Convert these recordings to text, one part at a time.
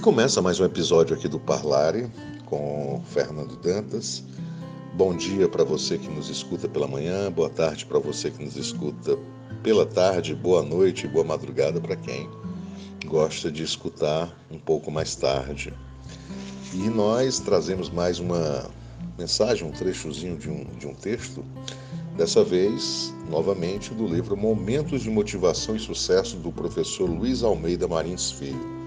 começa mais um episódio aqui do Parlare com Fernando Dantas. Bom dia para você que nos escuta pela manhã, boa tarde para você que nos escuta pela tarde, boa noite e boa madrugada para quem gosta de escutar um pouco mais tarde. E nós trazemos mais uma mensagem, um trechozinho de um, de um texto, dessa vez, novamente, do livro Momentos de Motivação e Sucesso do professor Luiz Almeida Marins Filho.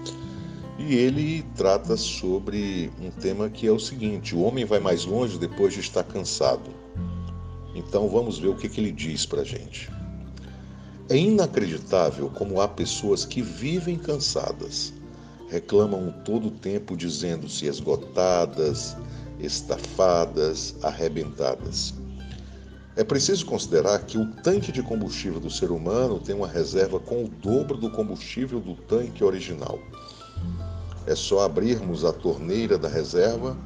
E ele trata sobre um tema que é o seguinte: o homem vai mais longe depois de estar cansado. Então vamos ver o que, que ele diz para gente. É inacreditável como há pessoas que vivem cansadas, reclamam todo o tempo dizendo-se esgotadas, estafadas, arrebentadas. É preciso considerar que o tanque de combustível do ser humano tem uma reserva com o dobro do combustível do tanque original. É só abrirmos a torneira da reserva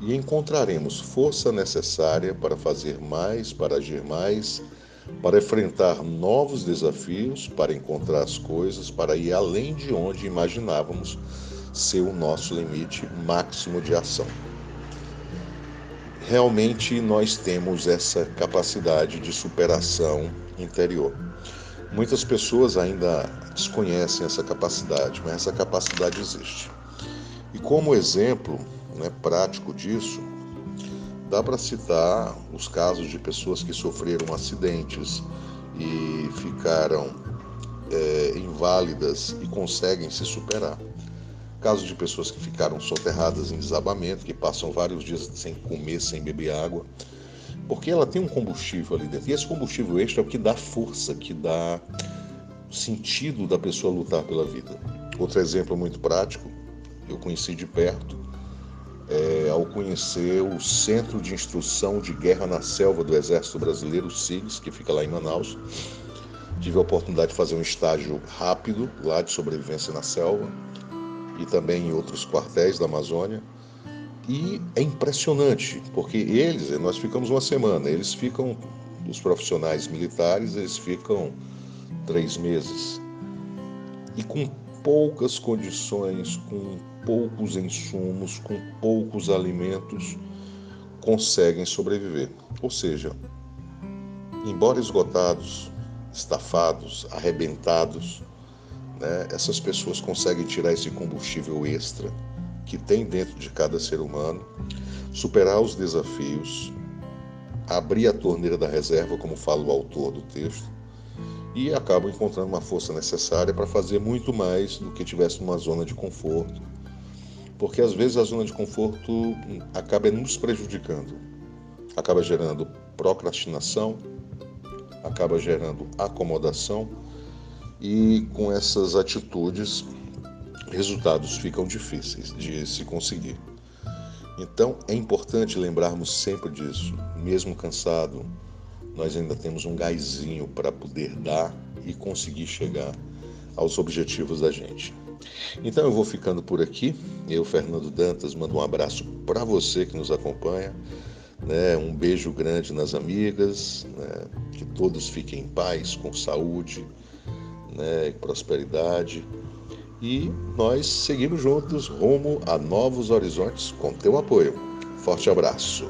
e encontraremos força necessária para fazer mais, para agir mais, para enfrentar novos desafios, para encontrar as coisas, para ir além de onde imaginávamos ser o nosso limite máximo de ação. Realmente nós temos essa capacidade de superação interior. Muitas pessoas ainda desconhecem essa capacidade, mas essa capacidade existe. E como exemplo né, prático disso, dá para citar os casos de pessoas que sofreram acidentes e ficaram é, inválidas e conseguem se superar. Casos de pessoas que ficaram soterradas em desabamento, que passam vários dias sem comer, sem beber água, porque ela tem um combustível ali dentro. E esse combustível extra é o que dá força, que dá sentido da pessoa lutar pela vida. Outro exemplo muito prático eu conheci de perto é, ao conhecer o Centro de Instrução de Guerra na Selva do Exército Brasileiro, SIGS, que fica lá em Manaus. Tive a oportunidade de fazer um estágio rápido lá de sobrevivência na selva e também em outros quartéis da Amazônia. E é impressionante, porque eles, nós ficamos uma semana, eles ficam, os profissionais militares, eles ficam três meses. E com poucas condições, com poucos insumos, com poucos alimentos, conseguem sobreviver. Ou seja, embora esgotados, estafados, arrebentados, né, essas pessoas conseguem tirar esse combustível extra que tem dentro de cada ser humano, superar os desafios, abrir a torneira da reserva, como fala o autor do texto, e acabam encontrando uma força necessária para fazer muito mais do que tivesse numa zona de conforto. Porque às vezes a zona de conforto acaba nos prejudicando, acaba gerando procrastinação, acaba gerando acomodação e com essas atitudes resultados ficam difíceis de se conseguir. Então é importante lembrarmos sempre disso, mesmo cansado, nós ainda temos um gásinho para poder dar e conseguir chegar aos objetivos da gente. Então eu vou ficando por aqui. Eu, Fernando Dantas, mando um abraço para você que nos acompanha. Né? Um beijo grande nas amigas. Né? Que todos fiquem em paz, com saúde né? prosperidade. E nós seguimos juntos rumo a novos horizontes com teu apoio. Forte abraço.